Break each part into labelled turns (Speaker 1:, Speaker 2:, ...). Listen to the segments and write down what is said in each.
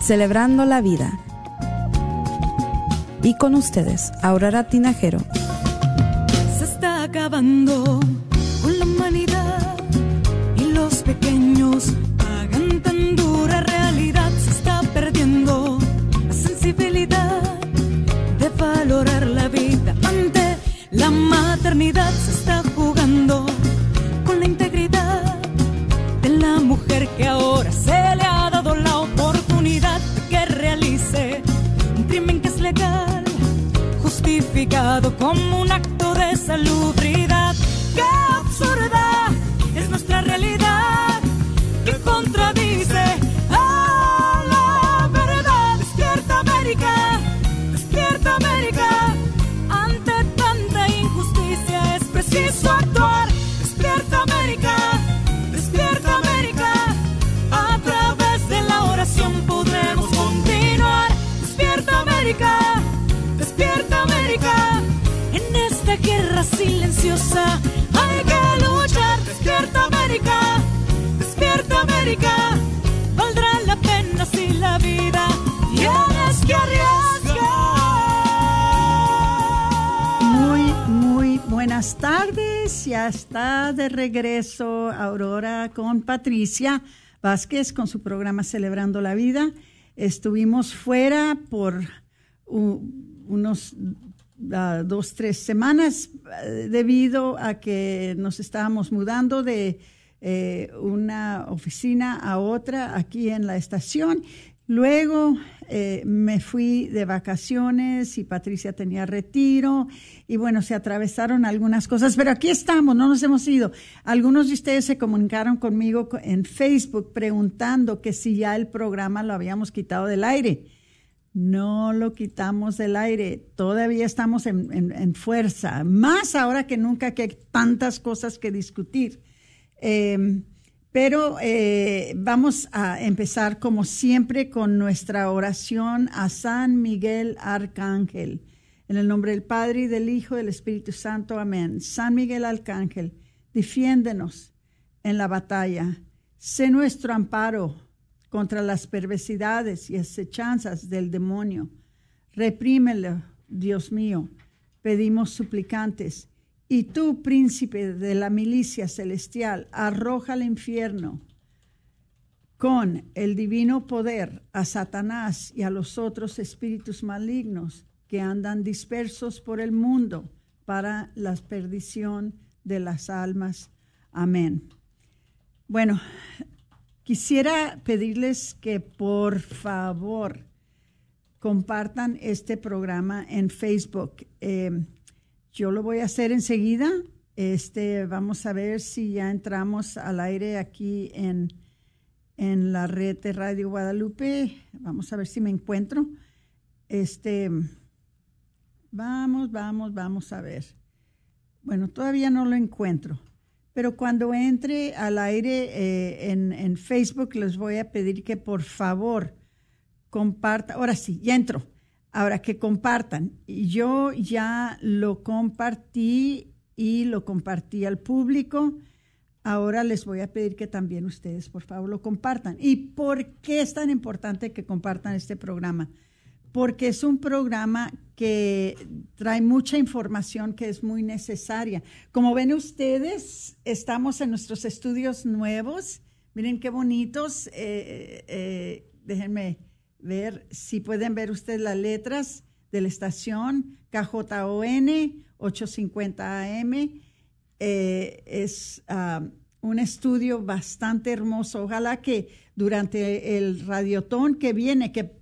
Speaker 1: Celebrando la Vida. Y con ustedes, Aurora Tinajero.
Speaker 2: Se está acabando con la humanidad y los pequeños pagan tan dura realidad. Se está perdiendo la sensibilidad de valorar la vida ante la maternidad. Se está como
Speaker 3: Ya está de regreso Aurora con Patricia Vázquez con su programa Celebrando la Vida. Estuvimos fuera por unos ah, dos, tres semanas eh, debido a que nos estábamos mudando de eh, una oficina a otra aquí en la estación. Luego eh, me fui de vacaciones y Patricia tenía retiro y bueno, se atravesaron algunas cosas, pero aquí estamos, no nos hemos ido. Algunos de ustedes se comunicaron conmigo co- en Facebook preguntando que si ya el programa lo habíamos quitado del aire. No lo quitamos del aire, todavía estamos en, en- en fuerza, más ahora que nunca que hay tantas cosas que discutir. Eh, pero eh, vamos a empezar como siempre con nuestra oración a San Miguel Arcángel. En el nombre del Padre y del Hijo y del Espíritu Santo. Amén. San Miguel Arcángel, defiéndenos en la batalla. Sé nuestro amparo contra las perversidades y acechanzas del demonio. Reprímelo, Dios mío, pedimos suplicantes. Y tú, príncipe de la milicia celestial, arroja al infierno con el divino poder a Satanás y a los otros espíritus malignos que andan dispersos por el mundo para la perdición de las almas. Amén. Bueno, quisiera pedirles que por favor compartan este programa en Facebook. Eh, yo lo voy a hacer enseguida. Este, vamos a ver si ya entramos al aire aquí en, en la red de Radio Guadalupe. Vamos a ver si me encuentro. Este, vamos, vamos, vamos a ver. Bueno, todavía no lo encuentro. Pero cuando entre al aire eh, en, en Facebook, les voy a pedir que por favor compartan. Ahora sí, ya entro. Ahora que compartan. Yo ya lo compartí y lo compartí al público. Ahora les voy a pedir que también ustedes, por favor, lo compartan. ¿Y por qué es tan importante que compartan este programa? Porque es un programa que trae mucha información que es muy necesaria. Como ven ustedes, estamos en nuestros estudios nuevos. Miren qué bonitos. Eh, eh, déjenme ver si pueden ver ustedes las letras de la estación KJON 850 AM. Es uh, un estudio bastante hermoso. Ojalá que durante el radiotón que viene, que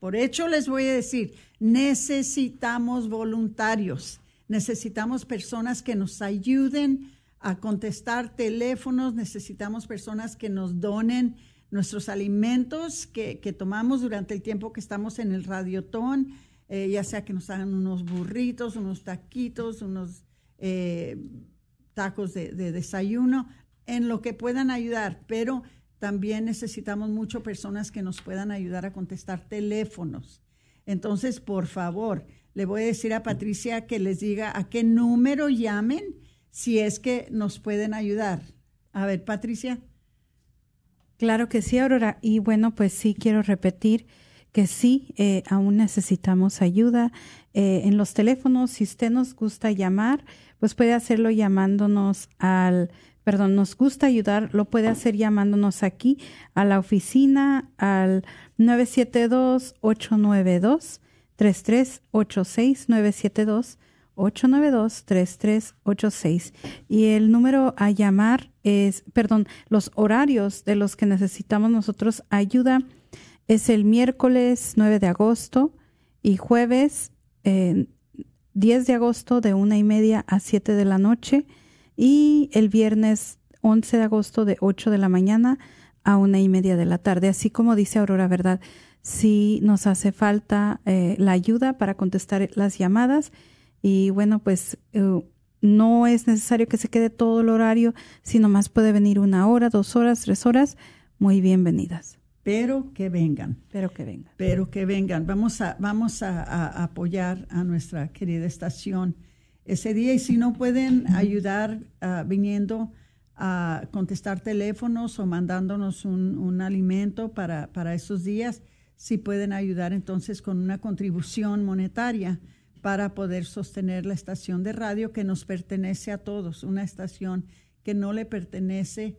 Speaker 3: por hecho les voy a decir, necesitamos voluntarios, necesitamos personas que nos ayuden a contestar teléfonos, necesitamos personas que nos donen, nuestros alimentos que, tomamos durante el tiempo que estamos en el radiotón, eh, ya sea que nos hagan unos burritos, unos taquitos, unos eh, tacos de, desayuno, en lo que puedan ayudar, pero también necesitamos mucho personas que nos puedan ayudar a contestar teléfonos. Entonces, por favor, le voy a decir a Patricia que les diga a qué número llamen si es que nos pueden ayudar. A ver, Patricia.
Speaker 1: Claro que sí, Aurora. Y bueno, pues sí quiero repetir que sí, eh, aún necesitamos ayuda. Eh, en los teléfonos, si usted nos gusta llamar, pues puede hacerlo llamándonos al, perdón, nos gusta ayudar, lo puede hacer llamándonos aquí a la oficina al 972-892-3386, 972 892-3386. Y el número a llamar es, perdón, los horarios de los que necesitamos nosotros ayuda es el miércoles 9 de agosto y jueves 10 de agosto de una y media a 7 de la noche y el viernes 11 de agosto de 8 de la mañana a una y media de la tarde. Así como dice Aurora, ¿verdad? Si nos hace falta eh, la ayuda para contestar las llamadas y bueno, pues eh, no es necesario que se quede todo el horario, sino más puede venir una hora, dos horas, tres horas, muy bienvenidas.
Speaker 3: Pero que vengan.
Speaker 1: Pero que vengan.
Speaker 3: Pero que vengan. Vamos a, vamos a, apoyar a nuestra querida estación ese día y si no pueden ayudar uh, viniendo a contestar teléfonos o mandándonos un, un alimento para, para esos días, si pueden ayudar entonces con una contribución monetaria para poder sostener la estación de radio que nos pertenece a todos, una estación que no le pertenece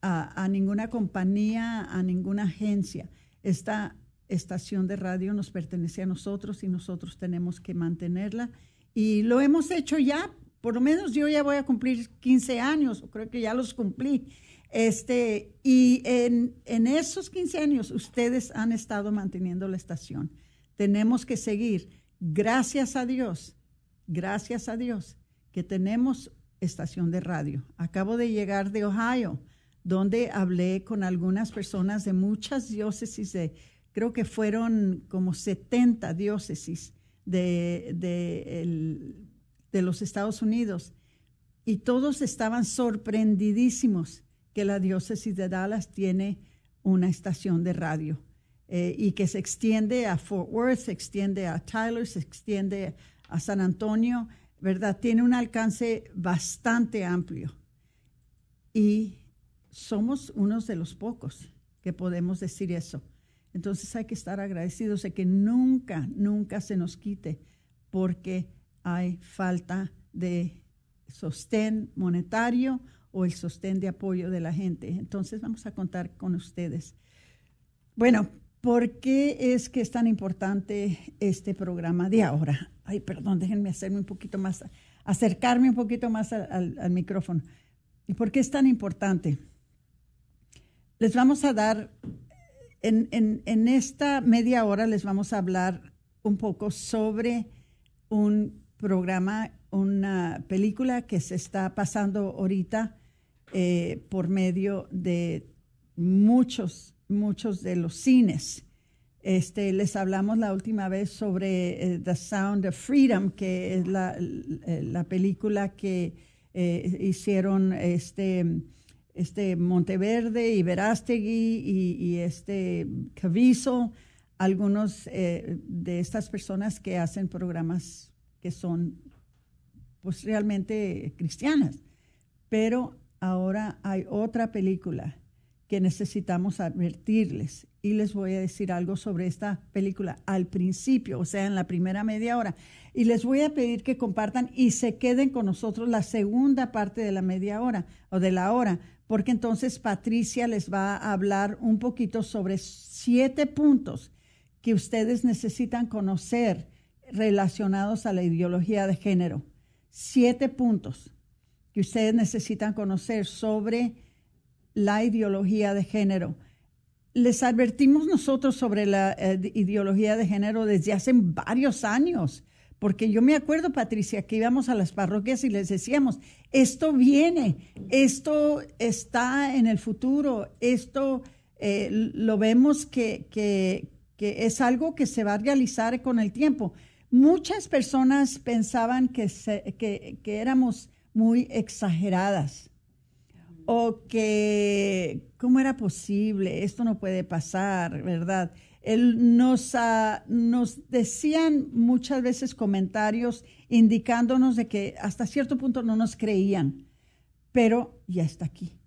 Speaker 3: a, ninguna compañía, a ninguna agencia. Esta estación de radio nos pertenece a nosotros y nosotros tenemos que mantenerla. Y lo hemos hecho ya, por lo menos yo ya voy a cumplir 15 años, creo que ya los cumplí. Este, y en, esos 15 años ustedes han estado manteniendo la estación. Tenemos que seguir Gracias a Dios, gracias a Dios que tenemos estación de radio. Acabo de llegar de Ohio, donde hablé con algunas personas de muchas diócesis, de, creo que fueron como 70 diócesis de, de, de los Estados Unidos, y todos estaban sorprendidísimos que la diócesis de Dallas tiene una estación de radio. Eh, y que se extiende a Fort Worth, se extiende a Tyler, se extiende a San Antonio, ¿verdad? Tiene un alcance bastante amplio. Y somos unos de los pocos que podemos decir eso. Entonces hay que estar agradecidos de que nunca, nunca se nos quite porque hay falta de sostén monetario o el sostén de apoyo de la gente. Entonces vamos a contar con ustedes. Bueno, ¿Por qué es que es tan importante este programa de ahora? Ay, perdón, déjenme hacerme un poquito más, acercarme un poquito más al, micrófono. ¿Y por qué es tan importante? Les vamos a dar, en, esta media hora les vamos a hablar un poco sobre un programa, una película que se está pasando ahorita eh, por medio de muchos muchos de los cines. Este, les hablamos la última vez sobre eh, The Sound of Freedom, que es la, la película que eh, hicieron este, este Monteverde y Verástegui y, este Caviso, algunos eh, de estas personas que hacen programas que son pues realmente cristianas. Pero ahora hay otra película que necesitamos advertirles. Y les voy a decir algo sobre esta película al principio, o sea, en la primera media hora. Y les voy a pedir que compartan y se queden con nosotros la segunda parte de la media hora o de la hora, porque entonces Patricia les va a hablar un poquito sobre siete puntos que ustedes necesitan conocer relacionados a la ideología de género. Siete puntos que ustedes necesitan conocer sobre la ideología de género. Les advertimos nosotros sobre la eh, ideología de género desde hace varios años, porque yo me acuerdo, Patricia, que íbamos a las parroquias y les decíamos, esto viene, esto está en el futuro, esto eh, lo vemos que, que, es algo que se va a realizar con el tiempo. Muchas personas pensaban que, que éramos muy exageradas o que, ¿cómo era posible? Esto no puede pasar, ¿verdad? Él nos, uh, nos decían muchas veces comentarios indicándonos de que hasta cierto punto no nos creían, pero ya está aquí,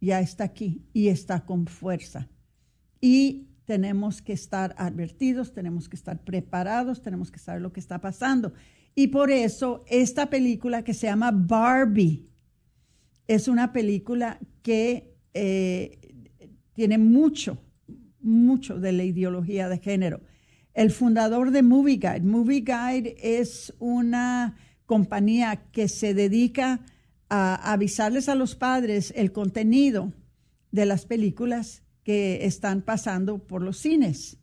Speaker 3: ya está aquí y está con fuerza. Y tenemos que estar advertidos, tenemos que estar preparados, tenemos que saber lo que está pasando. Y por eso esta película que se llama Barbie es una película que eh, tiene mucho, mucho de la ideología de género. El fundador de Movie Guide, Movie Guide es una compañía que se dedica a avisarles a los padres el contenido de las películas que están pasando por los cines.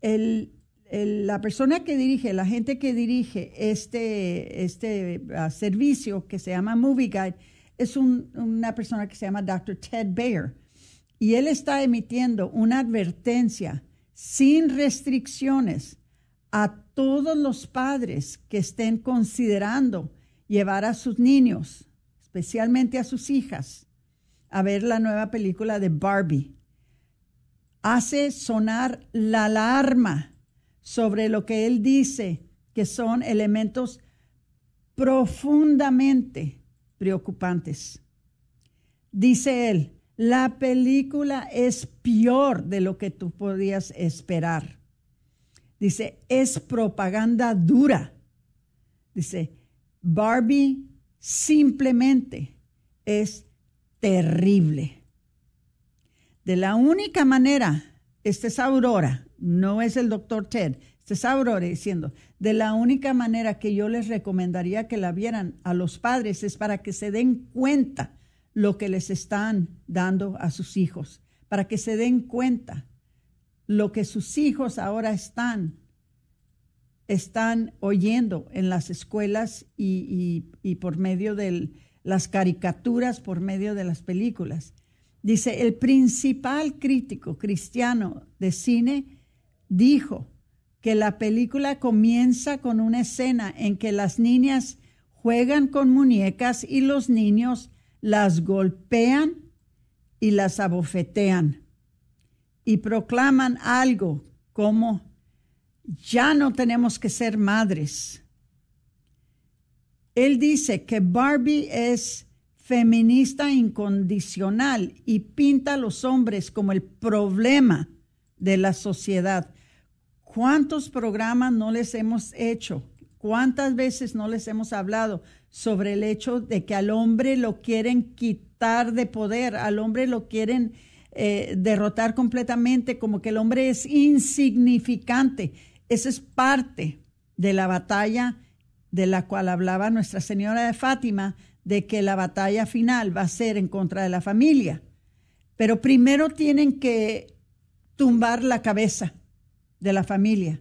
Speaker 3: la persona que dirige, la gente que dirige este, este uh, servicio que se llama Movie Guide, es una persona que se llama Dr. Ted Bayer. Y él está emitiendo una advertencia sin restricciones a todos los padres que estén considerando llevar a sus niños, especialmente a sus hijas, a ver la nueva película de Barbie. Hace sonar la alarma sobre lo que él dice que son elementos profundamente preocupantes. Dice él, la película es peor de lo que tú podías esperar. Dice, es propaganda dura. Dice, Barbie simplemente es terrible. De la única manera, esta es Aurora, no es el doctor Ted, esta es Aurora diciendo, de la única manera que yo les recomendaría que la vieran a los padres es para que se den cuenta lo que les están dando a sus hijos, para que se den cuenta lo que sus hijos ahora están están oyendo en las escuelas y, por medio de las caricaturas, por medio de las películas. Dice, el principal crítico cristiano de cine dijo que la película comienza con una escena en que las niñas juegan con muñecas y los niños las golpean y las abofetean y proclaman algo como, ya no tenemos que ser madres. Él dice que Barbie es feminista incondicional y pinta a los hombres como el problema de la sociedad. ¿Cuántos programas no les hemos hecho? ¿Cuántas veces no les hemos hablado sobre el hecho de que al hombre lo quieren quitar de poder, al hombre lo quieren eh, derrotar completamente, como que el hombre es insignificante? Esa es parte de la batalla de la cual hablaba Nuestra Señora de Fátima, de que la batalla final va a ser en contra de la familia. Pero primero tienen que tumbar la cabeza de la familia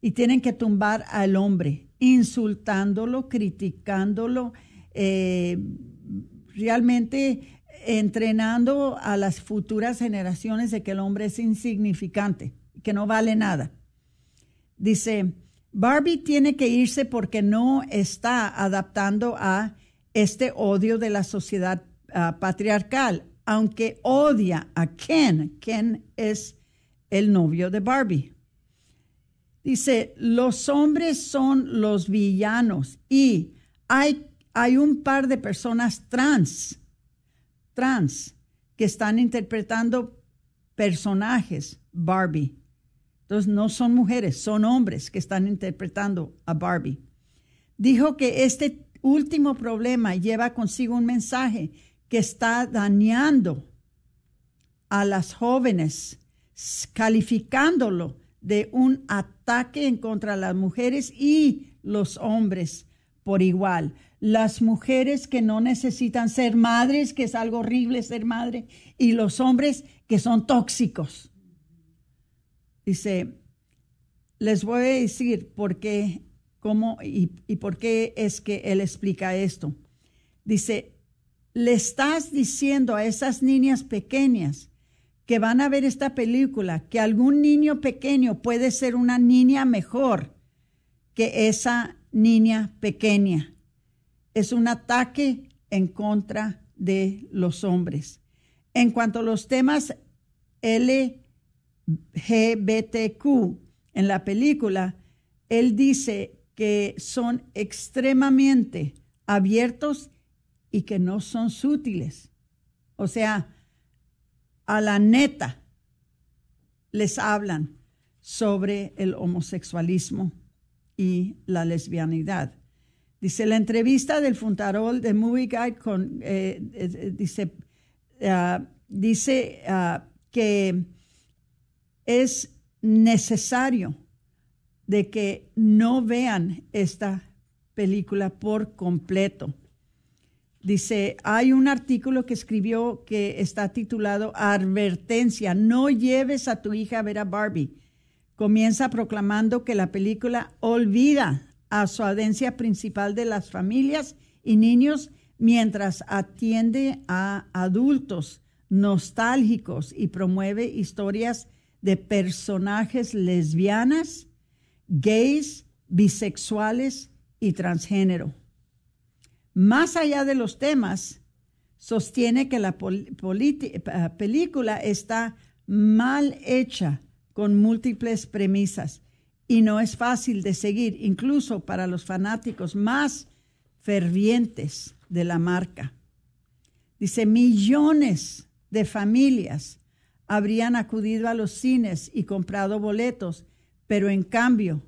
Speaker 3: y tienen que tumbar al hombre, insultándolo, criticándolo, eh, realmente entrenando a las futuras generaciones de que el hombre es insignificante, que no vale nada. Dice, Barbie tiene que irse porque no está adaptando a este odio de la sociedad ah, patriarcal, aunque odia a Ken. Ken es el novio de Barbie. Dice, los hombres son los villanos y hay, hay un par de personas trans, trans, que están interpretando personajes Barbie. Entonces no son mujeres, son hombres que están interpretando a Barbie. Dijo que este último problema lleva consigo un mensaje que está dañando a las jóvenes, calificándolo de un ataque en contra de las mujeres y los hombres por igual. Las mujeres que no necesitan ser madres, que es algo horrible ser madre, y los hombres que son tóxicos. Dice, les voy a decir por qué, cómo y, y por qué es que él explica esto. Dice, le estás diciendo a esas niñas pequeñas que van a ver esta película, que algún niño pequeño puede ser una niña mejor que esa niña pequeña. Es un ataque en contra de los hombres. En cuanto a los temas LGBTQ en la película, él dice que son extremadamente abiertos y que no son sutiles. O sea, a la neta les hablan sobre el homosexualismo y la lesbianidad. Dice la entrevista del Funtarol de Movie Guide con, eh, eh, dice, ah, dice que es necesario de que no vean esta película por completo. Dice, hay un artículo que escribió que está titulado Advertencia, no lleves a tu hija a ver a Barbie. Comienza proclamando que la película olvida a su audiencia principal de las familias y niños mientras atiende a adultos nostálgicos y promueve historias de personajes lesbianas, gays, bisexuales y transgénero. Más allá de los temas, sostiene que la eh, película está mal hecha con múltiples premisas y no es fácil de seguir, incluso para los fanáticos más fervientes de la marca. Dice, millones de familias habrían acudido a los cines y comprado boletos, pero en cambio,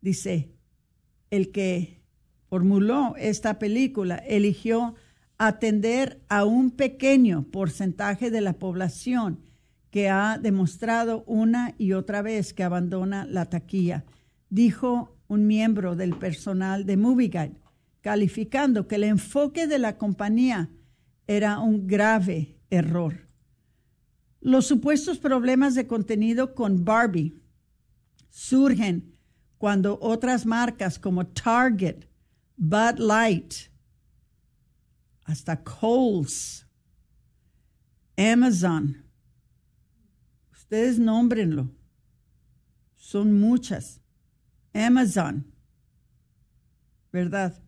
Speaker 3: dice, el que formuló esta película eligió atender a un pequeño porcentaje de la población que ha demostrado una y otra vez que abandona la taquilla, dijo un miembro del personal de Movie Guide, calificando que el enfoque de la compañía era un grave error. Los supuestos problemas de contenido con Barbie surgen cuando otras marcas como Target, Bud Light, hasta Coles, Amazon, ustedes nómbrenlo, son muchas. Amazon, ¿verdad?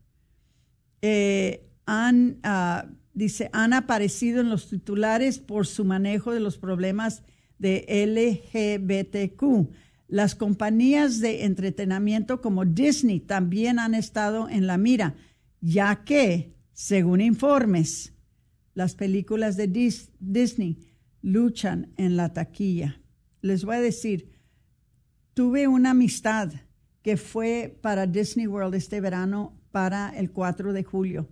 Speaker 3: Eh, han, ah, dice, han aparecido en los titulares por su manejo de los problemas de LGBTQ las compañías de entretenimiento como Disney también han estado en la mira, ya que, según informes, las películas de Disney luchan en la taquilla. Les voy a decir, tuve una amistad que fue para Disney World este verano para el 4 de julio.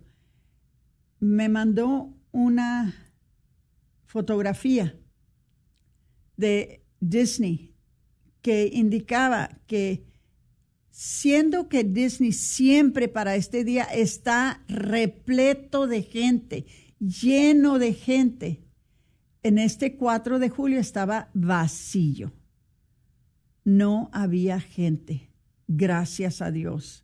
Speaker 3: Me mandó una fotografía de Disney que indicaba que siendo que Disney siempre para este día está repleto de gente, lleno de gente, en este 4 de julio estaba vacío. No había gente, gracias a Dios.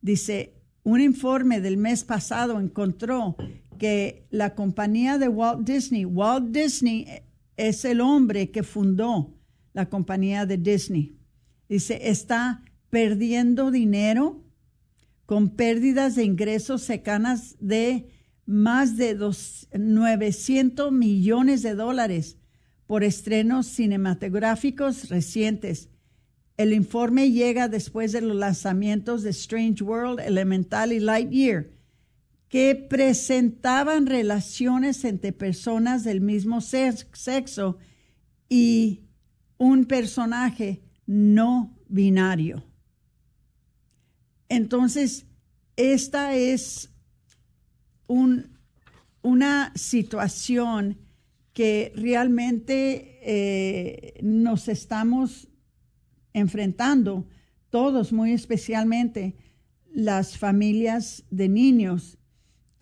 Speaker 3: Dice, un informe del mes pasado encontró que la compañía de Walt Disney, Walt Disney es el hombre que fundó la compañía de Disney. Dice, está perdiendo dinero con pérdidas de ingresos cercanas de más de 900 millones de dólares por estrenos cinematográficos recientes. El informe llega después de los lanzamientos de Strange World, Elemental y Lightyear, que presentaban relaciones entre personas del mismo sexo y un personaje no binario. Entonces, esta es una situación que realmente eh, nos estamos enfrentando, todos muy especialmente las familias de niños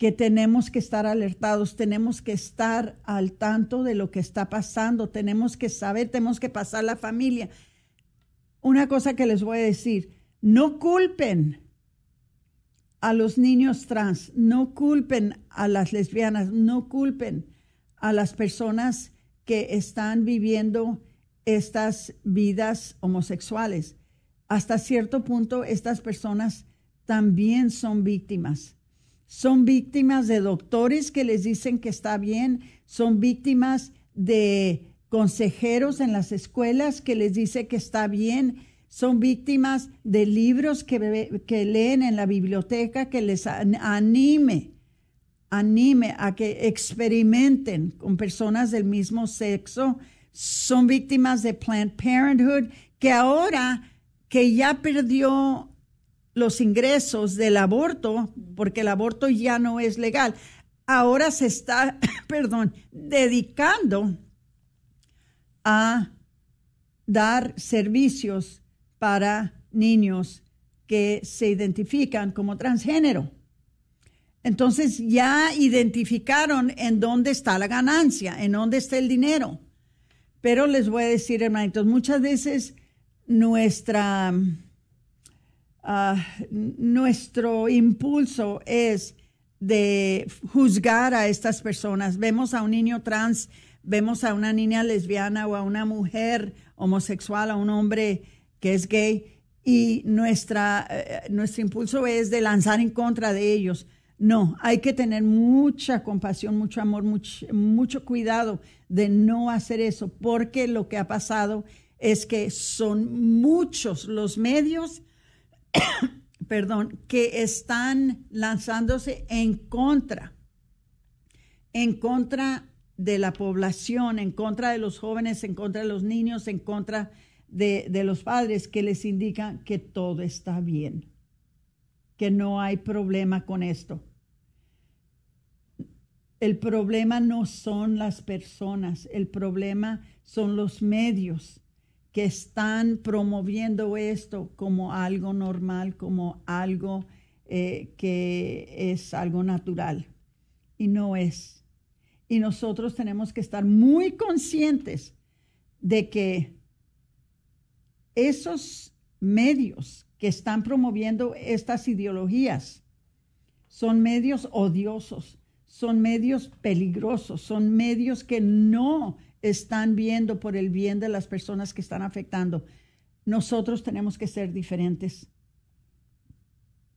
Speaker 3: que tenemos que estar alertados, tenemos que estar al tanto de lo que está pasando, tenemos que saber, tenemos que pasar la familia. Una cosa que les voy a decir, no culpen a los niños trans, no culpen a las lesbianas, no culpen a las personas que están viviendo estas vidas homosexuales. Hasta cierto punto, estas personas también son víctimas. Son víctimas de doctores que les dicen que está bien, son víctimas de consejeros en las escuelas que les dice que está bien, son víctimas de libros que, que leen en la biblioteca que les anime, anime a que experimenten con personas del mismo sexo, son víctimas de Planned Parenthood, que ahora que ya perdió los ingresos del aborto, porque el aborto ya no es legal, ahora se está, perdón, dedicando a dar servicios para niños que se identifican como transgénero. Entonces ya identificaron en dónde está la ganancia, en dónde está el dinero. Pero les voy a decir, hermanitos, muchas veces nuestra, ah, nuestro impulso es de juzgar a estas personas. Vemos a un niño trans, vemos a una niña lesbiana o a una mujer homosexual, a un hombre que es gay, y nuestra, eh, nuestro impulso es de lanzar en contra de ellos. No, hay que tener mucha compasión, mucho amor, mucho, mucho cuidado de no hacer eso, porque lo que ha pasado es que son muchos los medios perdón, que están lanzándose en contra, en contra de la población, en contra de los jóvenes, en contra de los niños, en contra de, de los padres, que les indican que todo está bien, que no hay problema con esto. El problema no son las personas, el problema son los medios que están promoviendo esto como algo normal, como algo eh, que es algo natural. Y no es. Y nosotros tenemos que estar muy conscientes de que esos medios que están promoviendo estas ideologías son medios odiosos, son medios peligrosos, son medios que no están viendo por el bien de las personas que están afectando. Nosotros tenemos que ser diferentes.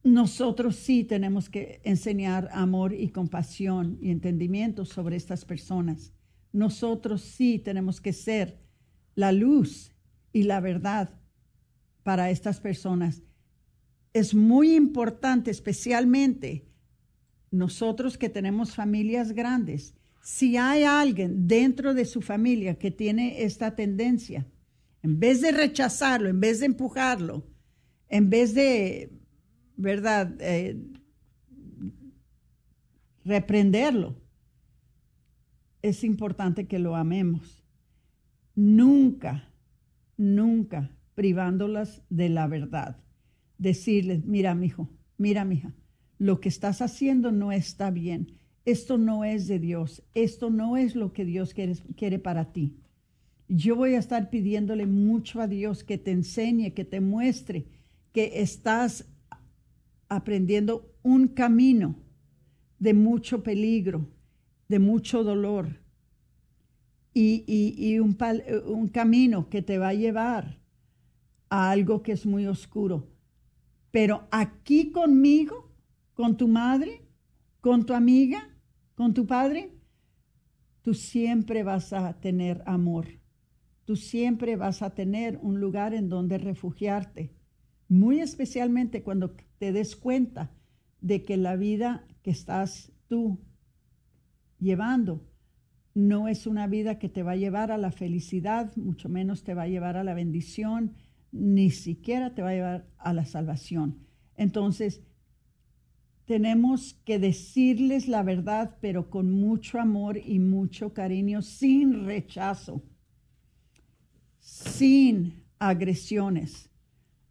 Speaker 3: Nosotros sí tenemos que enseñar amor y compasión y entendimiento sobre estas personas. Nosotros sí tenemos que ser la luz y la verdad para estas personas. Es muy importante, especialmente nosotros que tenemos familias grandes, si hay alguien dentro de su familia que tiene esta tendencia, en vez de rechazarlo, en vez de empujarlo, en vez de, ¿verdad?, eh, reprenderlo, es importante que lo amemos. Nunca, nunca privándolas de la verdad. Decirles, mira, mi hijo, mira, mija, lo que estás haciendo no está bien esto no es de Dios, esto no es lo que Dios quiere, quiere, para ti. Yo voy a estar pidiéndole mucho a Dios que te enseñe, que te muestre que estás aprendiendo un camino de mucho peligro, de mucho dolor y, y, un, un camino que te va a llevar a algo que es muy oscuro. Pero aquí conmigo, con tu madre, con tu amiga, con tu Padre, tú siempre vas a tener amor. Tú siempre vas a tener un lugar en donde refugiarte, muy especialmente cuando te des cuenta de que la vida que estás tú llevando no es una vida que te va a llevar a la felicidad, mucho menos te va a llevar a la bendición, ni siquiera te va a llevar a la salvación. Entonces, tenemos que decirles la verdad, pero con mucho amor y mucho cariño, sin rechazo, sin agresiones,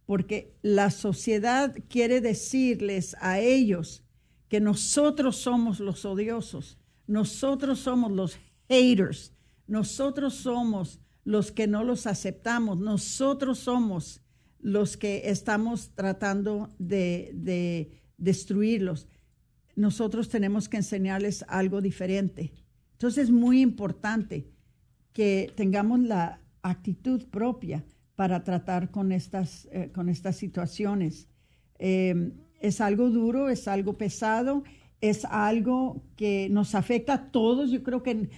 Speaker 3: porque la sociedad quiere decirles a ellos que nosotros somos los odiosos, nosotros somos los haters, nosotros somos los que no los aceptamos, nosotros somos los que estamos tratando de, de destruirlos. Nosotros tenemos que enseñarles algo diferente. Entonces es muy importante que tengamos la actitud propia para tratar con estas, eh, con estas situaciones. Em, es algo duro, es algo pesado, es algo que nos afecta a todos. Yo creo que eh,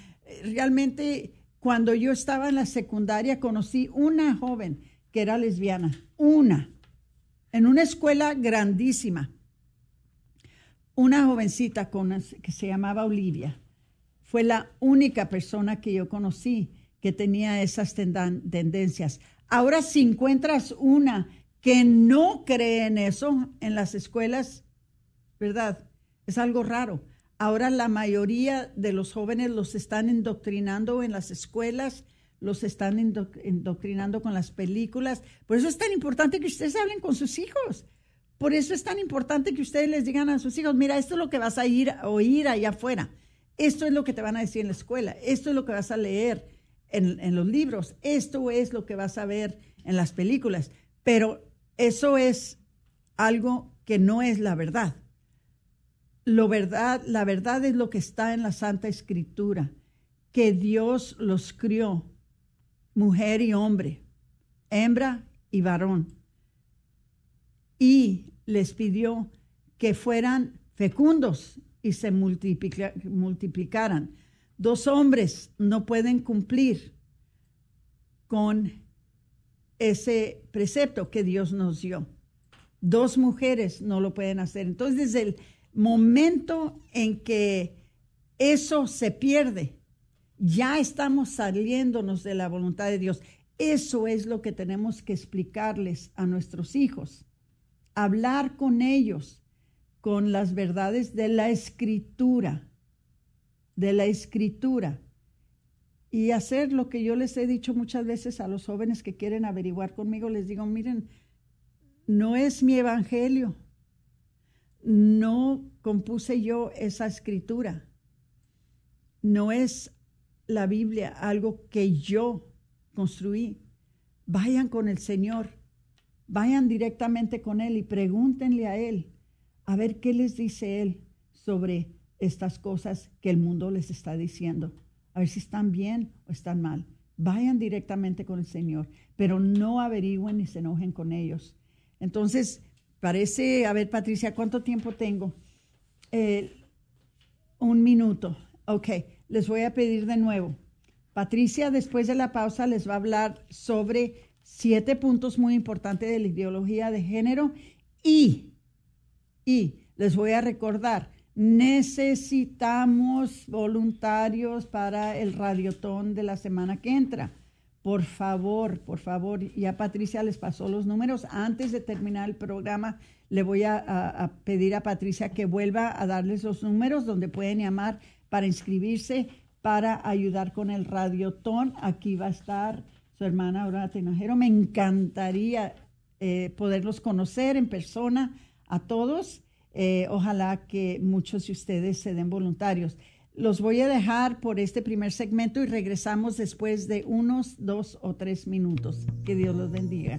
Speaker 3: realmente cuando yo estaba en la secundaria conocí una joven que era lesbiana, una, en una escuela grandísima, una jovencita con, que se llamaba Olivia. Fue la única persona que yo conocí que tenía esas tendencias. Ahora si encuentras una que no cree en eso en las escuelas, ¿verdad? Es algo raro. Ahora la mayoría de los jóvenes los están indoctrinando en las escuelas, los están indoctrinando con las películas. Por eso es tan importante que ustedes hablen con sus hijos. Por eso es tan importante que ustedes les digan a sus hijos, mira, esto es lo que vas a ir a oír allá afuera. Esto es lo que te van a decir en la escuela. Esto es lo que vas a leer en, en los libros. Esto es lo que vas a ver en las películas. Pero eso es algo que no es la verdad. Lo verdad, la verdad es lo que está en la Santa Escritura, que Dios los crió, mujer y hombre, hembra y varón, y les pidió que fueran fecundos y se multiplicaran. Dos hombres no pueden cumplir con ese precepto que Dios nos dio. Dos mujeres no lo pueden hacer. Entonces, desde el momento en que eso se pierde, ya estamos saliéndonos de la voluntad de Dios. Eso es lo que tenemos que explicarles a nuestros hijos. Hablar con ellos con las verdades de la escritura, de la escritura y hacer lo que yo les he dicho muchas veces a los jóvenes que quieren averiguar conmigo, les digo, miren, no es mi evangelio, no compuse yo esa escritura, no es la Biblia algo que yo construí. Vayan con el Señor, vayan directamente con Él y pregúntenle a Él, a ver qué les dice Él sobre estas cosas que el mundo les está diciendo a ver si están bien o están mal. Vayan directamente con el Señor, pero no averigüen ni se enojen con ellos. Entonces, parece, a ver, Patricia, ¿cuánto tiempo tengo? Eh, un minuto. Ok, les voy a pedir de nuevo. Patricia, después de la pausa, les va a hablar sobre siete puntos muy importantes de la ideología de género y, y les voy a recordar necesitamos voluntarios para el radiotón de la semana que entra. Por favor, por favor, ya Patricia les pasó los números. Antes de terminar el programa, le voy a, pedir a Patricia que vuelva a darles los números donde pueden llamar para inscribirse, para ayudar con el radiotón. Aquí va a estar su hermana Aurora Tenajero. Me encantaría eh, poderlos conocer en persona a todos eh, ojalá que muchos de ustedes se den voluntarios. Los voy a dejar por este primer segmento y regresamos después de unos dos o tres minutos. Que Dios los bendiga.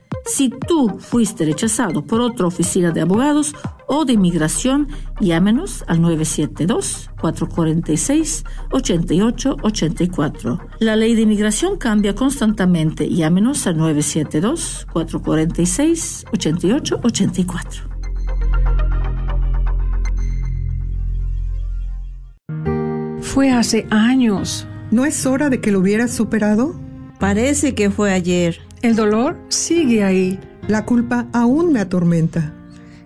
Speaker 4: Si tú fuiste rechazado por otra oficina de abogados o de inmigración, llámenos al 972-446-8884. La ley de inmigración cambia constantemente. Llámenos al 972-446-8884.
Speaker 5: Fue hace años.
Speaker 6: ¿No es hora de que lo hubieras superado?
Speaker 7: Parece que fue ayer.
Speaker 5: El dolor sigue ahí.
Speaker 6: La culpa aún me atormenta.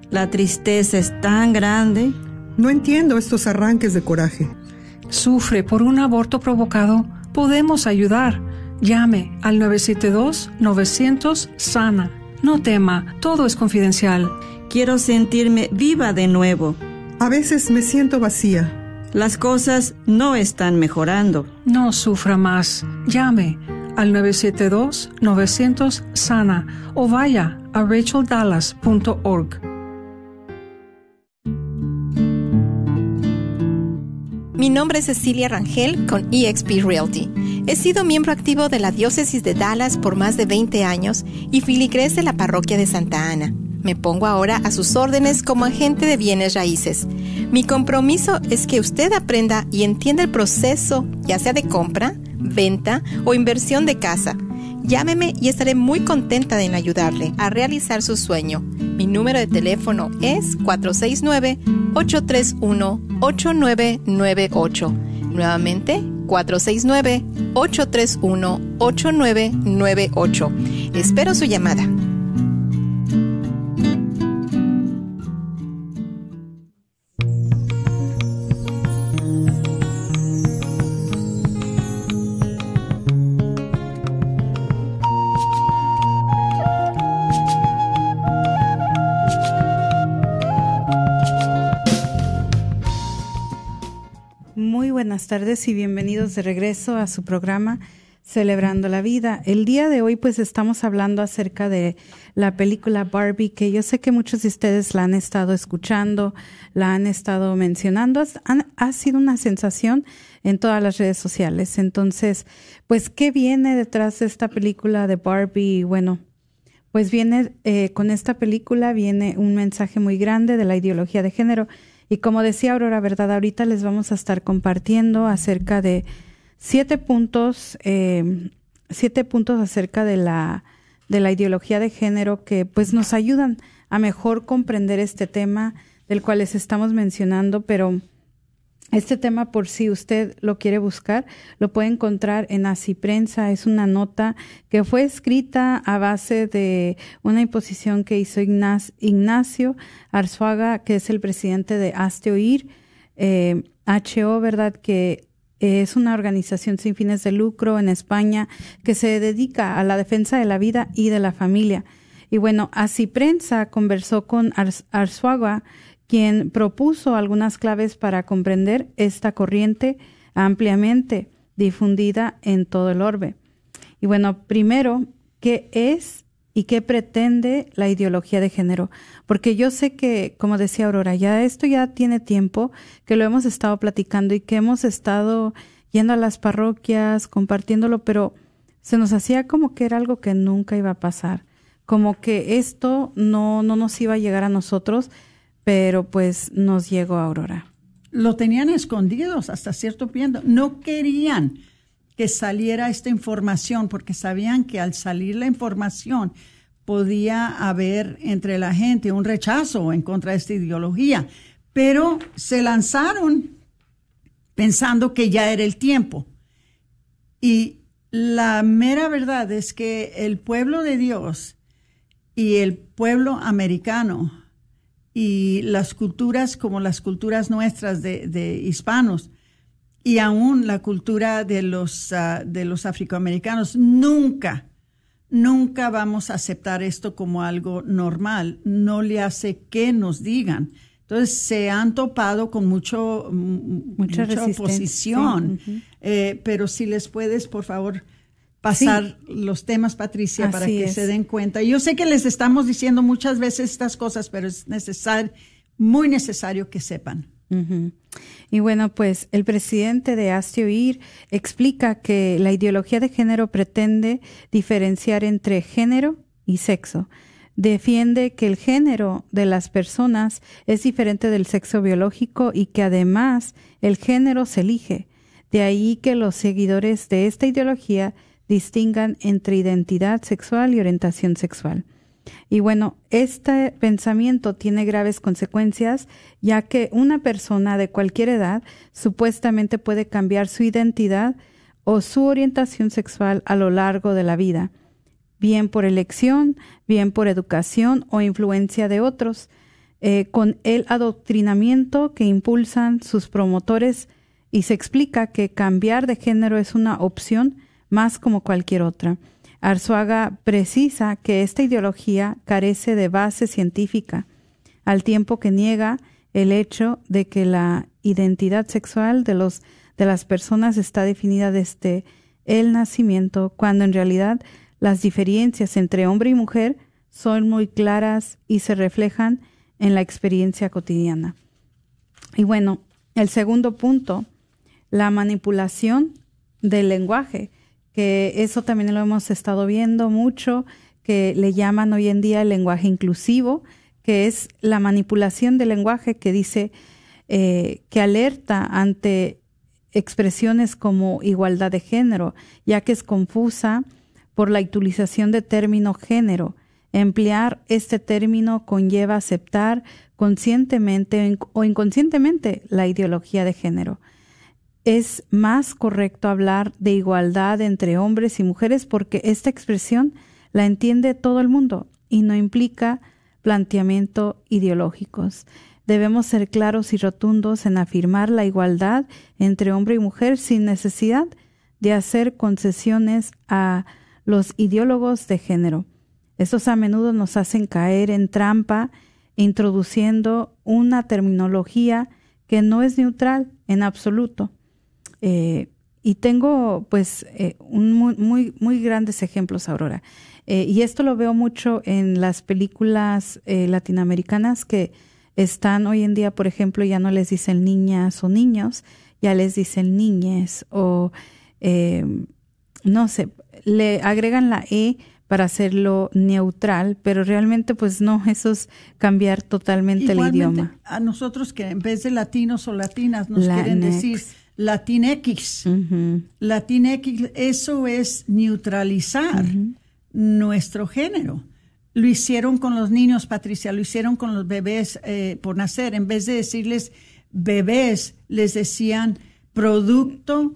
Speaker 7: La tristeza es tan grande.
Speaker 6: No entiendo estos arranques de coraje.
Speaker 5: Sufre por un aborto provocado. Podemos ayudar. Llame al 972-900-SANA. No tema, todo es confidencial.
Speaker 7: Quiero sentirme viva de nuevo.
Speaker 6: A veces me siento vacía.
Speaker 7: Las cosas no están mejorando.
Speaker 5: No sufra más. Llame al 972-900-SANA o vaya a racheldallas.org.
Speaker 8: Mi nombre es Cecilia Rangel con eXp Realty. He sido miembro activo de la Diócesis de Dallas por más de 20 años y filigrés de la Parroquia de Santa Ana. Me pongo ahora a sus órdenes como agente de bienes raíces. Mi compromiso es que usted aprenda y entienda el proceso, ya sea de compra, venta o inversión de casa. Llámeme y estaré muy contenta en ayudarle a realizar su sueño. Mi número de teléfono es 469-831-8998. Nuevamente, 469-831-8998. Espero su llamada.
Speaker 1: Buenas tardes y bienvenidos de regreso a su programa Celebrando la Vida. El día de hoy pues estamos hablando acerca de la película Barbie, que yo sé que muchos de ustedes la han estado escuchando, la han estado mencionando, ha sido una sensación en todas las redes sociales. Entonces, pues, ¿qué viene detrás de esta película de Barbie? Bueno, pues viene eh, con esta película, viene un mensaje muy grande de la ideología de género y como decía Aurora, ¿verdad? Ahorita les vamos a estar compartiendo acerca de siete puntos, eh, siete puntos acerca de la, de la ideología de género que pues nos ayudan a mejor comprender este tema del cual les estamos mencionando, pero este tema, por si usted lo quiere buscar, lo puede encontrar en Así Prensa. Es una nota que fue escrita a base de una imposición que hizo Ignacio Arzuaga, que es el presidente de Hazte Oír, eh, HO, ¿verdad? Que es una organización sin fines de lucro en España que se dedica a la defensa de la vida y de la familia. Y bueno, Así Prensa conversó con Arzuaga quien propuso algunas claves para comprender esta corriente ampliamente difundida en todo el orbe. Y bueno, primero, ¿qué es y qué pretende la ideología de género? Porque yo sé que, como decía Aurora, ya esto ya tiene tiempo que lo hemos estado platicando y que hemos estado yendo a las parroquias, compartiéndolo, pero se nos hacía como que era algo que nunca iba a pasar, como que esto no, no nos iba a llegar a nosotros, pero pues nos llegó Aurora.
Speaker 3: Lo tenían escondidos hasta cierto punto. No querían que saliera esta información porque sabían que al salir la información podía haber entre la gente un rechazo en contra de esta ideología, pero se lanzaron pensando que ya era el tiempo. Y la mera verdad es que el pueblo de Dios y el pueblo americano y las culturas como las culturas nuestras de, hispanos y aún la cultura de los, ah, de los afroamericanos, nunca, nunca vamos a aceptar esto como algo normal. No le hace que nos digan. Entonces se han topado con mucho, mucha, oposición. Eh, pero si les puedes, por favor, pasar los temas, Patricia, para que se den cuenta. Yo sé que les estamos diciendo muchas veces estas cosas, pero es necesario, muy necesario que sepan.
Speaker 1: Y bueno, pues el presidente de Astioir explica que la ideología de género pretende diferenciar entre género y sexo defiende que el género de las personas es diferente del sexo biológico y que además el género se elige. De ahí que los seguidores de esta ideología distingan entre identidad sexual y orientación sexual. Y bueno, este pensamiento tiene graves consecuencias, ya que una persona de cualquier edad supuestamente puede cambiar su identidad o su orientación sexual a lo largo de la vida bien por elección, bien por educación o influencia de otros, eh, con el adoctrinamiento que impulsan sus promotores y se explica que cambiar de género es una opción más como cualquier otra. Arzuaga precisa que esta ideología carece de base científica, al tiempo que niega el hecho de que la identidad sexual de los de las personas está definida desde el nacimiento, cuando en realidad las diferencias entre hombre y mujer son muy claras y se reflejan en la experiencia cotidiana. Y bueno, el segundo punto, la manipulación del lenguaje, que eso también lo hemos estado viendo mucho, que le llaman hoy en día el lenguaje inclusivo, que es la manipulación del lenguaje que dice eh, que alerta ante expresiones como igualdad de género, ya que es confusa por la utilización de término género. Emplear este término conlleva aceptar conscientemente o inconscientemente la ideología de género. Es más correcto hablar de igualdad entre hombres y mujeres porque esta expresión la entiende todo el mundo y no implica planteamiento ideológicos. Debemos ser claros y rotundos en afirmar la igualdad entre hombre y mujer sin necesidad de hacer concesiones a los ideólogos de género. Estos a menudo nos hacen caer en trampa introduciendo una terminología que no es neutral en absoluto. Eh, y tengo pues eh, un muy, muy, muy, grandes ejemplos, Aurora. Eh, y esto lo veo mucho en las películas latinoamericanas que están hoy en día, por ejemplo, ya no les dicen niñas o niños, ya les dicen niñes o no sé, le agregan la E para hacerlo neutral, pero realmente pues no, eso es cambiar totalmente el idioma.
Speaker 3: A nosotros que en vez de latinos o latinas nos quieren decir latinex, latinex, eso es neutralizar nuestro género. Lo hicieron con los niños, Patricia, lo hicieron con los bebés eh, por nacer. En vez de decirles bebés, les decían producto,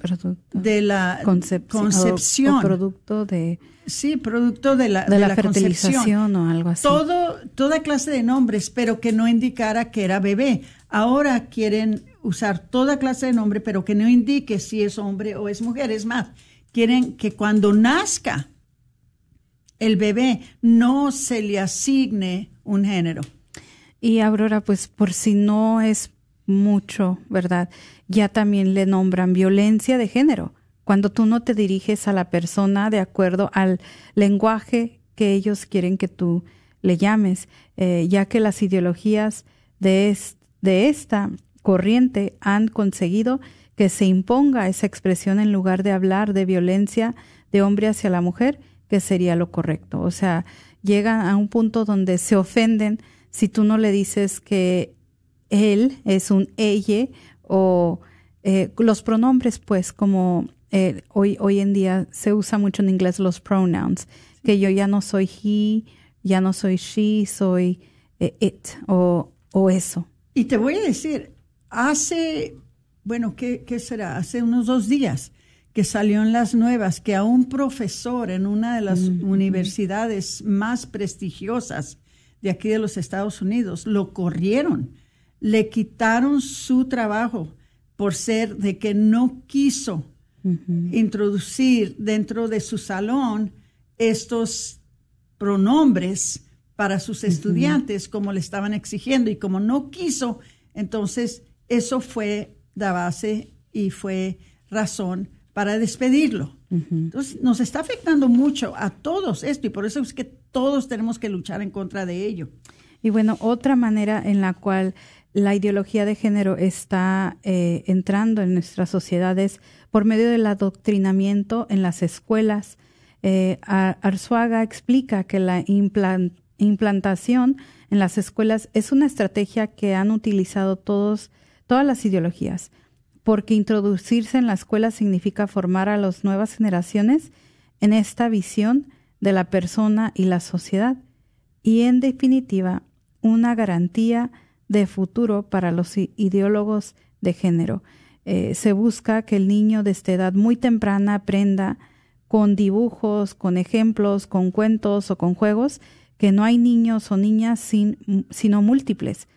Speaker 3: de la concepción.
Speaker 1: producto de...
Speaker 3: Sí, producto de la,
Speaker 1: de, la, fertilización o algo así.
Speaker 3: Todo, toda clase de nombres, pero que no indicara que era bebé. Ahora quieren usar toda clase de nombre, pero que no indique si es hombre o es mujer. Es más, quieren que cuando nazca el bebé no se le asigne un género.
Speaker 1: Y Aurora, pues por si no es mucho, ¿verdad? ya también le nombran violencia de género, cuando tú no te diriges a la persona de acuerdo al lenguaje que ellos quieren que tú le llames, eh, ya que las ideologías de, de esta corriente han conseguido que se imponga esa expresión en lugar de hablar de violencia de hombre hacia la mujer, que sería lo correcto. O sea, llegan a un punto donde se ofenden si tú no le dices que él es un ella o eh, los pronombres, pues, como eh, hoy, hoy en día se usa mucho en inglés los pronouns, que yo ya no soy he, ya no soy she, soy eh, it o, o eso.
Speaker 3: Y te voy a decir, hace, bueno, ¿qué, ¿qué será? Hace unos dos días que salió en las nuevas que a un profesor en una de las universidades más prestigiosas de aquí de los Estados Unidos lo corrieron, le quitaron su trabajo por ser de que no quiso introducir dentro de su salón estos pronombres para sus estudiantes como le estaban exigiendo y como no quiso, entonces eso fue la base y fue razón para despedirlo. Entonces nos está afectando mucho a todos esto y por eso es que todos tenemos que luchar en contra de ello.
Speaker 1: Y bueno, otra manera en la cual la ideología de género está eh, entrando en nuestras sociedades por medio del adoctrinamiento en las escuelas. Eh, Arzuaga explica que la implantación en las escuelas es una estrategia que han utilizado todos, todas las ideologías, porque introducirse en la escuela significa formar a las nuevas generaciones en esta visión de la persona y la sociedad, y en definitiva, una garantía de futuro para los ideólogos de género. Eh, se busca que el niño de esta edad muy temprana aprenda con dibujos, con ejemplos, con cuentos o con juegos, que no hay niños o niñas sin, sino múltiples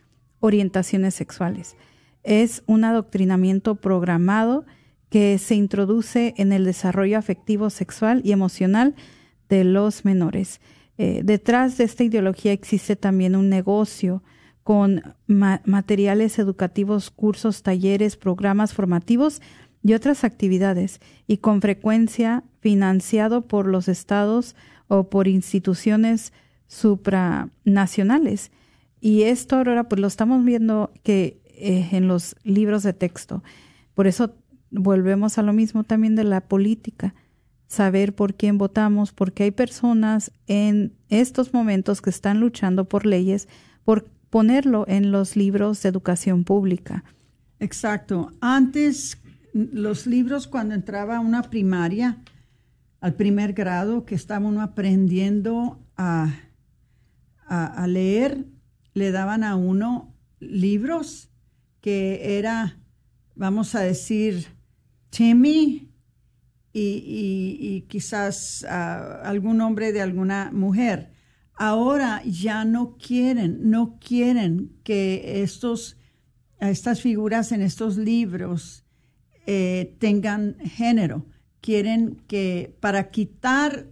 Speaker 1: orientaciones sexuales. Es un adoctrinamiento programado que se introduce en el desarrollo afectivo, sexual y emocional de los menores. Eh, detrás de esta ideología existe también un negocio con materiales educativos, cursos, talleres, programas formativos y otras actividades, y con frecuencia financiado por los estados o por instituciones supranacionales. Y esto ahora pues lo estamos viendo que eh, en los libros de texto. Por eso volvemos a lo mismo también de la política, saber por quién votamos, porque hay personas en estos momentos que están luchando por leyes, por ponerlo en los libros de educación pública.
Speaker 3: Exacto. Antes, los libros cuando entraba a una primaria, al primer grado, que estaba uno aprendiendo a, a, leer, le daban a uno libros que era, vamos a decir, Timmy y, y, quizás ah, algún nombre de alguna mujer ahora ya no quieren, no quieren que estos, estas figuras en estos libros eh, tengan género. Quieren que para quitar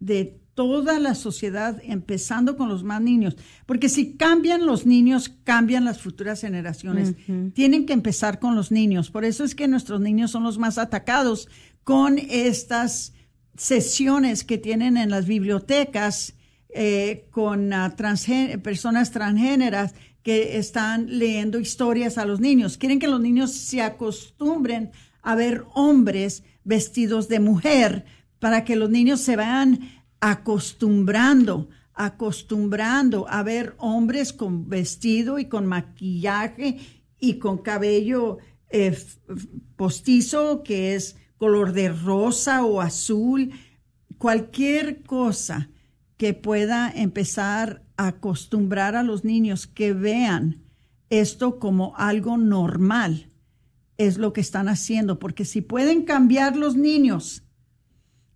Speaker 3: de toda la sociedad, empezando con los más niños, porque si cambian los niños, cambian las futuras generaciones. Tienen que empezar con los niños. Por eso es que nuestros niños son los más atacados con estas sesiones que tienen en las bibliotecas eh, con uh, personas transgéneras que están leyendo historias a los niños. Quieren que los niños se acostumbren a ver hombres vestidos de mujer para que los niños se vayan acostumbrando, acostumbrando a ver hombres con vestido y con maquillaje y con cabello eh, postizo que es color de rosa o azul, cualquier cosa que pueda empezar a acostumbrar a los niños que vean esto como algo normal, es lo que están haciendo, porque si pueden cambiar los niños,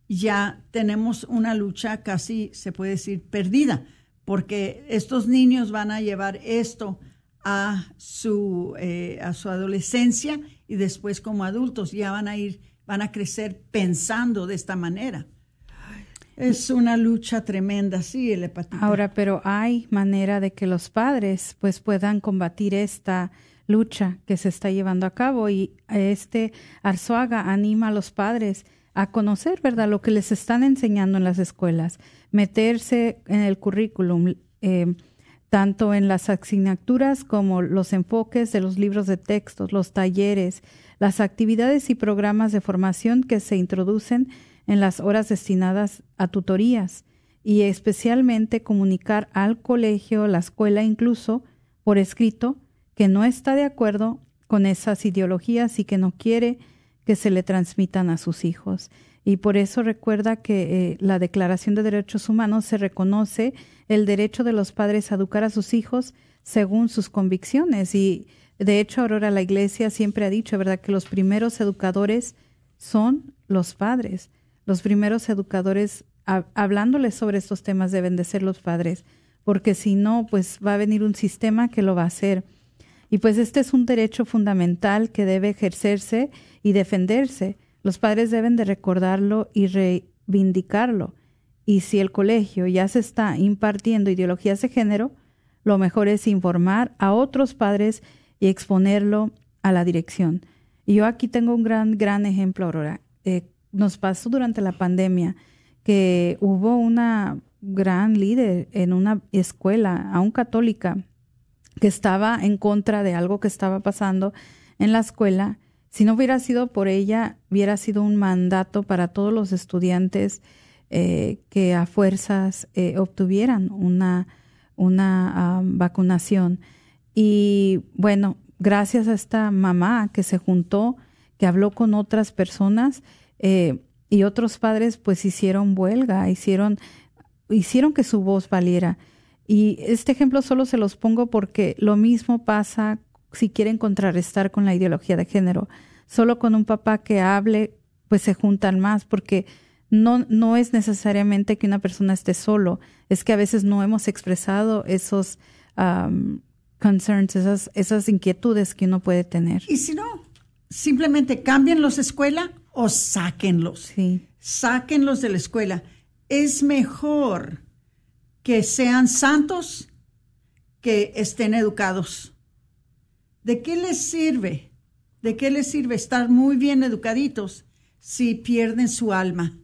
Speaker 3: ya tenemos una lucha casi, se puede decir, perdida, porque estos niños van a llevar esto a su, eh, a su adolescencia y después como adultos ya van a ir, van a crecer pensando de esta manera. Es una lucha tremenda, sí, el.
Speaker 1: Ahora, pero hay manera de que los padres pues puedan combatir esta lucha que se está llevando a cabo y este Arzuaga anima a los padres a conocer, ¿verdad?, lo que les están enseñando en las escuelas, meterse en el currículum, eh, tanto en las asignaturas como los enfoques de los libros de textos, los talleres, las actividades y programas de formación que se introducen en las horas destinadas a tutorías y especialmente comunicar al colegio, la escuela incluso, por escrito, que no está de acuerdo con esas ideologías y que no quiere que se le transmitan a sus hijos. Y por eso recuerda que eh, la Declaración de Derechos Humanos se reconoce el derecho de los padres a educar a sus hijos según sus convicciones. Y de hecho, Aurora, la Iglesia siempre ha dicho, ¿verdad?, que los primeros educadores son los padres. Los primeros educadores hablándoles sobre estos temas deben de ser los padres, porque si no, pues va a venir un sistema que lo va a hacer. Y pues este es un derecho fundamental que debe ejercerse y defenderse. Los padres deben de recordarlo y reivindicarlo. Y si el colegio ya se está impartiendo ideologías de género, lo mejor es informar a otros padres y exponerlo a la dirección. Y yo aquí tengo un gran, gran ejemplo, Aurora. Eh, nos pasó durante la pandemia que hubo una gran líder en una escuela, aún católica, que estaba en contra de algo que estaba pasando en la escuela. Si no hubiera sido por ella, hubiera sido un mandato para todos los estudiantes eh, que a fuerzas eh, obtuvieran una, una vacunación. Y bueno, gracias a esta mamá que se juntó, que habló con otras personas, eh, y otros padres pues hicieron huelga, hicieron, hicieron que su voz valiera. Y este ejemplo solo se los pongo porque lo mismo pasa si quieren contrarrestar con la ideología de género. Solo con un papá que hable, pues se juntan más, porque no, no es necesariamente que una persona esté solo, es que a veces no hemos expresado esos concerns, esas, esas inquietudes que uno puede tener.
Speaker 3: Y si no, simplemente cambien los escuela o sáquenlos. Sí. Sáquenlos de la escuela. Es mejor que sean santos que estén educados. ¿De qué les sirve? ¿De qué les sirve estar muy bien educaditos si pierden su alma?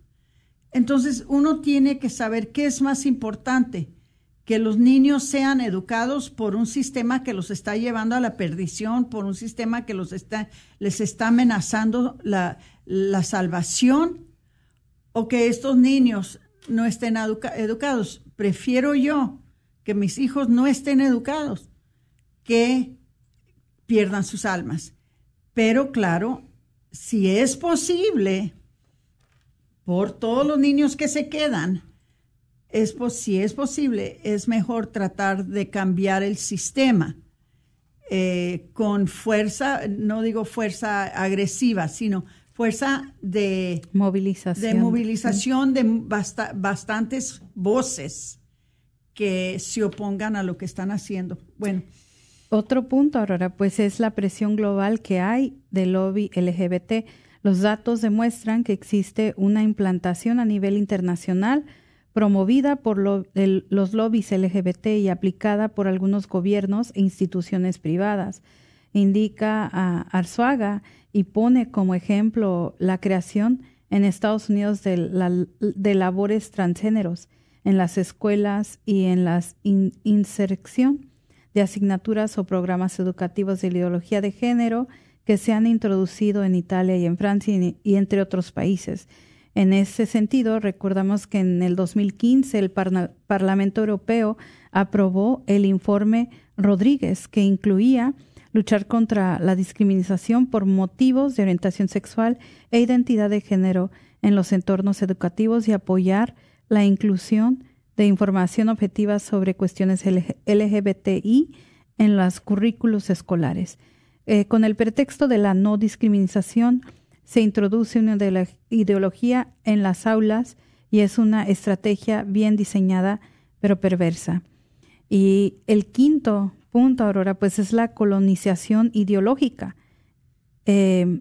Speaker 3: Entonces uno tiene que saber qué es más importante, que los niños sean educados por un sistema que los está llevando a la perdición, por un sistema que los está, les está amenazando la, la salvación o que estos niños no estén educados. Prefiero yo que mis hijos no estén educados que pierdan sus almas. Pero claro, si es posible, por todos los niños que se quedan, es, si es posible, es mejor tratar de cambiar el sistema eh, con fuerza, no digo fuerza agresiva, sino fuerza de
Speaker 1: movilización,
Speaker 3: de, movilización de bastantes voces que se opongan a lo que están haciendo. Bueno.
Speaker 1: Otro punto, Aurora, pues es la presión global que hay del lobby LGBT. Los datos demuestran que existe una implantación a nivel internacional promovida por los lobbies LGBT y aplicada por algunos gobiernos e instituciones privadas. Indica a Arzuaga y pone como ejemplo la creación en Estados Unidos de, labores transgéneros en las escuelas y en la inserción de asignaturas o programas educativos de ideología de género que se han introducido en Italia y en Francia y, entre otros países. En ese sentido, recordamos que en el 2015 el Parlamento Europeo aprobó el informe Rodríguez, que incluía luchar contra la discriminación por motivos de orientación sexual e identidad de género en los entornos educativos y apoyar la inclusión de información objetiva sobre cuestiones LGBTI en los currículos escolares. Eh, con el pretexto de la no discriminación, se introduce una ideología en las aulas y es una estrategia bien diseñada, pero perversa. Y el quinto punto, Aurora, pues es la colonización ideológica. Eh,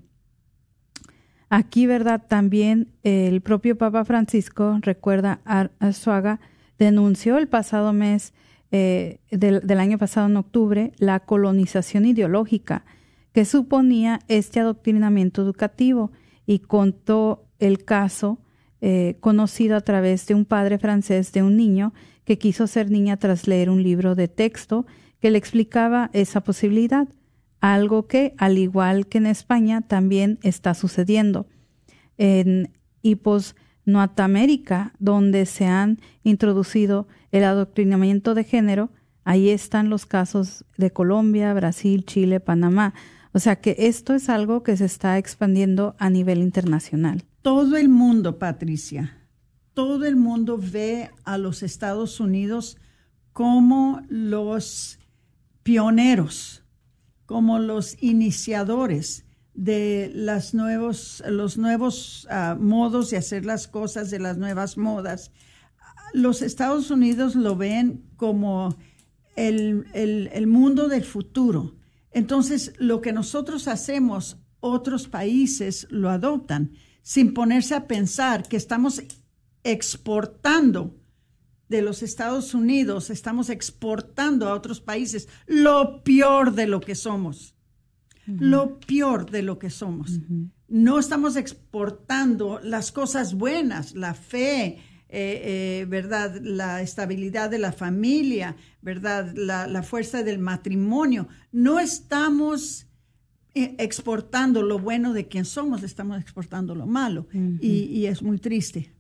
Speaker 1: aquí, ¿verdad? También el propio Papa Francisco, recuerda, Arzuaga, denunció el pasado mes eh, del, año pasado, en octubre, la colonización ideológica que suponía este adoctrinamiento educativo y contó el caso eh, conocido a través de un padre francés de un niño que quiso ser niña tras leer un libro de texto que le explicaba esa posibilidad, algo que, al igual que en España, también está sucediendo. En, y pues Norteamérica, donde se han introducido el adoctrinamiento de género, ahí están los casos de Colombia, Brasil, Chile, Panamá. O sea que esto es algo que se está expandiendo a nivel internacional.
Speaker 3: Todo el mundo, Patricia, todo el mundo ve a los Estados Unidos como los pioneros, como los iniciadores de las nuevos, los nuevos ah, modos de hacer las cosas, de las nuevas modas. Los Estados Unidos lo ven como el, el mundo del futuro. Entonces, lo que nosotros hacemos, otros países lo adoptan sin ponerse a pensar que estamos exportando de los Estados Unidos, estamos exportando a otros países lo peor de lo que somos. Lo peor de lo que somos. No estamos exportando las cosas buenas, la fe, eh, eh, ¿verdad? La estabilidad de la familia, ¿verdad? La, fuerza del matrimonio. No estamos eh, exportando lo bueno de quien somos, estamos exportando lo malo. y es muy triste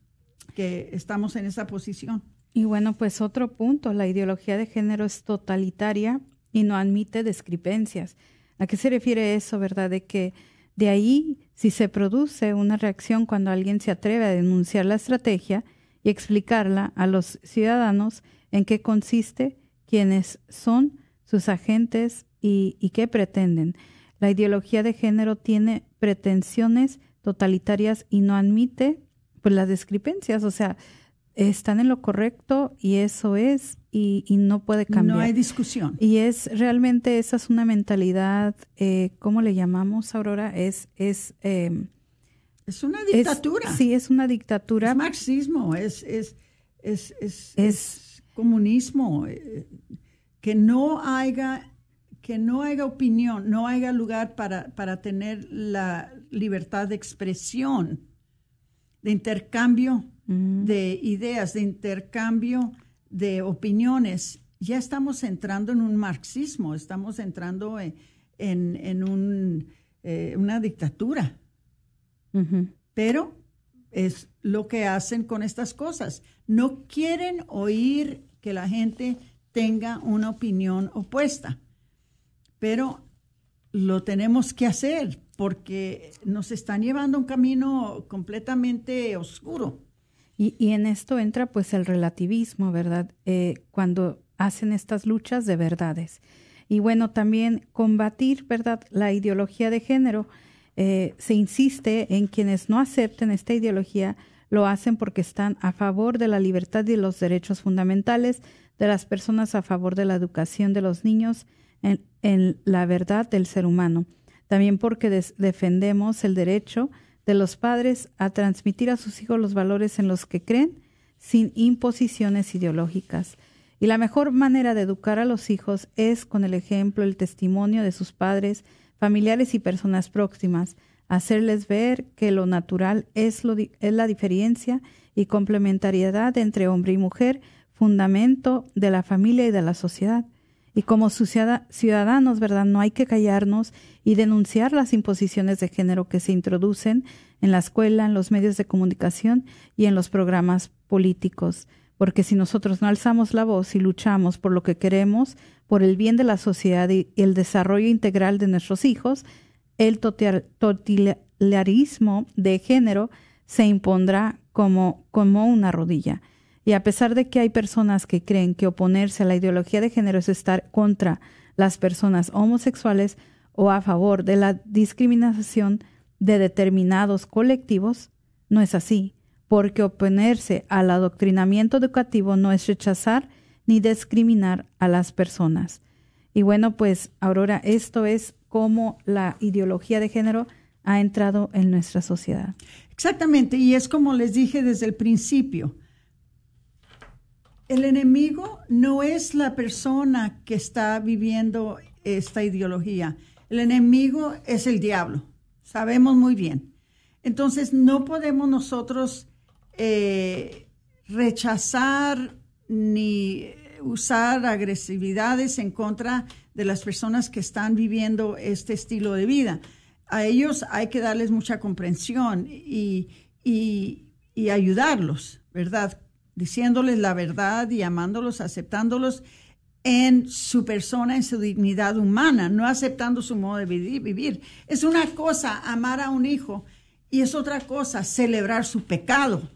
Speaker 3: que estamos en esa posición.
Speaker 1: Y bueno, pues otro punto, la ideología de género es totalitaria y no admite discrepancias. ¿A qué se refiere eso, verdad? De que de ahí, si se produce una reacción cuando alguien se atreve a denunciar la estrategia y explicarla a los ciudadanos en qué consiste, quiénes son sus agentes y, y qué pretenden. La ideología de género tiene pretensiones totalitarias y no admite pues las discrepancias, o sea, están en lo correcto y eso es y, no puede cambiar.
Speaker 3: No hay discusión.
Speaker 1: Y es realmente esa es una mentalidad, eh, ¿cómo le llamamos, Aurora? Es es
Speaker 3: em, es una dictatura.
Speaker 1: sí, es una dictatura.
Speaker 3: Es marxismo, es es es, es, comunismo. Eh, que no haya que no haya opinión, no haya lugar para, para tener la libertad de expresión, de intercambio de ideas, de intercambio de opiniones. Ya estamos entrando en un marxismo, estamos entrando en, en, eh, una dictatura. Pero es lo que hacen con estas cosas. No quieren oír que la gente tenga una opinión opuesta. Pero lo tenemos que hacer porque nos están llevando a un camino completamente oscuro.
Speaker 1: Y, en esto entra pues el relativismo, ¿verdad? Eh, cuando hacen estas luchas de verdades. Y bueno, también combatir, ¿verdad? La ideología de género. Eh, se insiste en quienes no acepten esta ideología lo hacen porque están a favor de la libertad y los derechos fundamentales de las personas, a favor de la educación de los niños en, la verdad del ser humano. También porque defendemos el derecho de los padres a transmitir a sus hijos los valores en los que creen sin imposiciones ideológicas. Y la mejor manera de educar a los hijos es con el ejemplo, el testimonio de sus padres, familiares y personas próximas, hacerles ver que lo natural es, lo, es la diferencia y complementariedad entre hombre y mujer, fundamento de la familia y de la sociedad. Y como ciudadanos, ¿verdad? No hay que callarnos y denunciar las imposiciones de género que se introducen en la escuela, en los medios de comunicación y en los programas políticos. Porque si nosotros no alzamos la voz y luchamos por lo que queremos, por el bien de la sociedad y el desarrollo integral de nuestros hijos, el totalitarismo de género se impondrá como, como una rodilla. Y a pesar de que hay personas que creen que oponerse a la ideología de género es estar contra las personas homosexuales o a favor de la discriminación de determinados colectivos, no es así, porque oponerse al adoctrinamiento educativo no es rechazar ni discriminar a las personas. Y bueno, pues Aurora, esto es cómo la ideología de género ha entrado en nuestra sociedad.
Speaker 3: Exactamente, y es como les dije desde el principio, el enemigo no es la persona que está viviendo esta ideología. El enemigo es el diablo. Sabemos muy bien. Entonces no podemos nosotros eh, rechazar ni usar agresividades en contra de las personas que están viviendo este estilo de vida. A ellos hay que darles mucha comprensión y, y ayudarlos, ¿verdad? Diciéndoles la verdad y amándolos, aceptándolos en su persona, en su dignidad humana, no aceptando su modo de vivir. Es una cosa amar a un hijo y es otra cosa celebrar su pecado.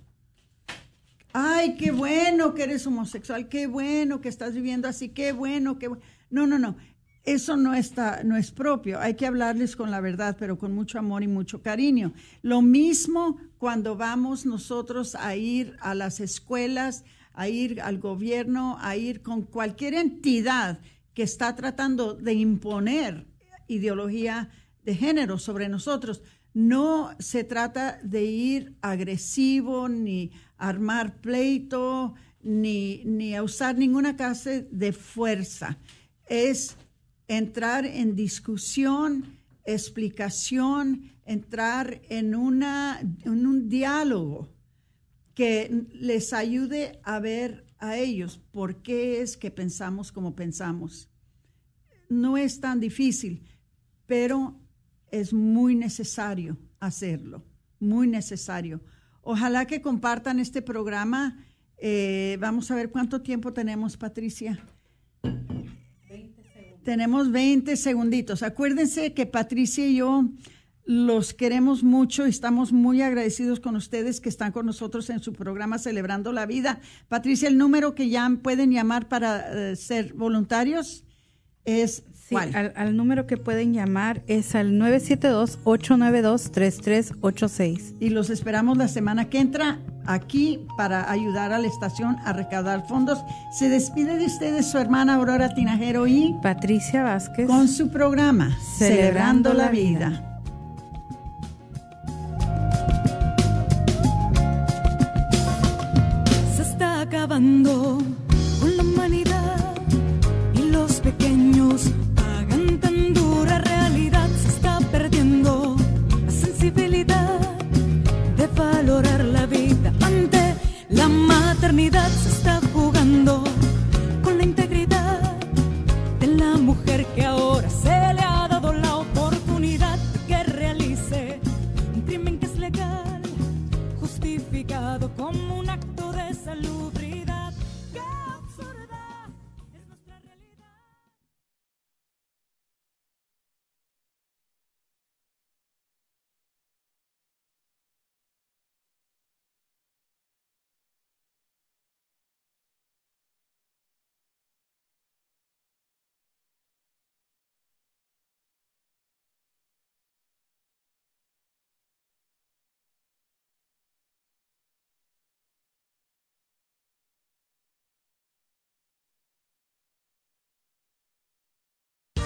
Speaker 3: Ay, qué bueno que eres homosexual, qué bueno que estás viviendo así, qué bueno, qué bueno. No, no, no. Eso no está, no es propio. Hay que hablarles con la verdad, pero con mucho amor y mucho cariño. Lo mismo cuando vamos nosotros a ir a las escuelas, a ir al gobierno, a ir con cualquier entidad que está tratando de imponer ideología de género sobre nosotros. No se trata de ir agresivo, ni armar pleito, ni, ni a usar ninguna clase de fuerza. Es entrar en discusión, explicación, entrar en, una, en un diálogo que les ayude a ver a ellos por qué es que pensamos como pensamos. No es tan difícil, pero es muy necesario hacerlo, muy necesario. Ojalá que compartan este programa. Eh, vamos a ver cuánto tiempo tenemos, Patricia. Tenemos 20 segunditos. Acuérdense que Patricia y yo los queremos mucho y estamos muy agradecidos con ustedes que están con nosotros en su programa Celebrando la Vida. Patricia, el número que ya pueden llamar para eh, ser voluntarios es
Speaker 1: Sí, al, al, número que pueden llamar es al 972-892-3386.
Speaker 3: Y los esperamos la semana que entra aquí para ayudar a la estación a recaudar fondos. Se despide de ustedes su hermana Aurora Tinajero y
Speaker 1: Patricia Vázquez
Speaker 3: con su programa Celebrando, Celebrando la, vida. vida.
Speaker 2: Se está acabando maternidad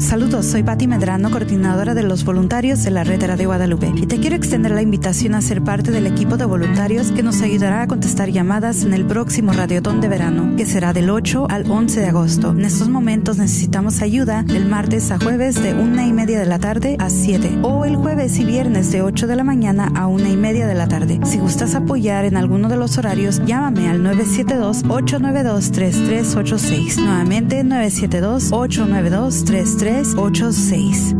Speaker 1: Saludos, soy Patti Medrano, coordinadora de los voluntarios de la Red de Guadalupe, y te quiero extender la invitación a ser parte del equipo de voluntarios que nos ayudará a contestar llamadas en el próximo Radiotón de Verano, que será del 8 al 11 de agosto. En estos momentos necesitamos ayuda del martes a jueves de una y media de la tarde a 7, o el jueves y viernes de 8 de la mañana a una y media de la tarde. Si gustas apoyar en alguno de los horarios, llámame al 972-892-3386. Nuevamente 972-892-3386. 86.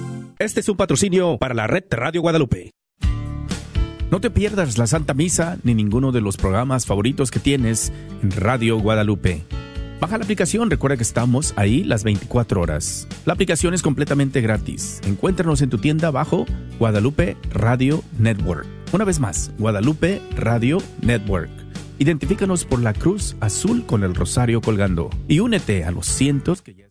Speaker 9: Este es un patrocinio para la red Radio Guadalupe. No te pierdas la Santa Misa ni ninguno de los programas favoritos que tienes en Radio Guadalupe. Baja la aplicación, recuerda que estamos ahí las 24 horas. La aplicación es completamente gratis. Encuéntranos en tu tienda bajo Guadalupe Radio Network.
Speaker 10: Una vez más, Guadalupe Radio Network. Identifícanos por la cruz azul con el rosario colgando y únete a los cientos que ya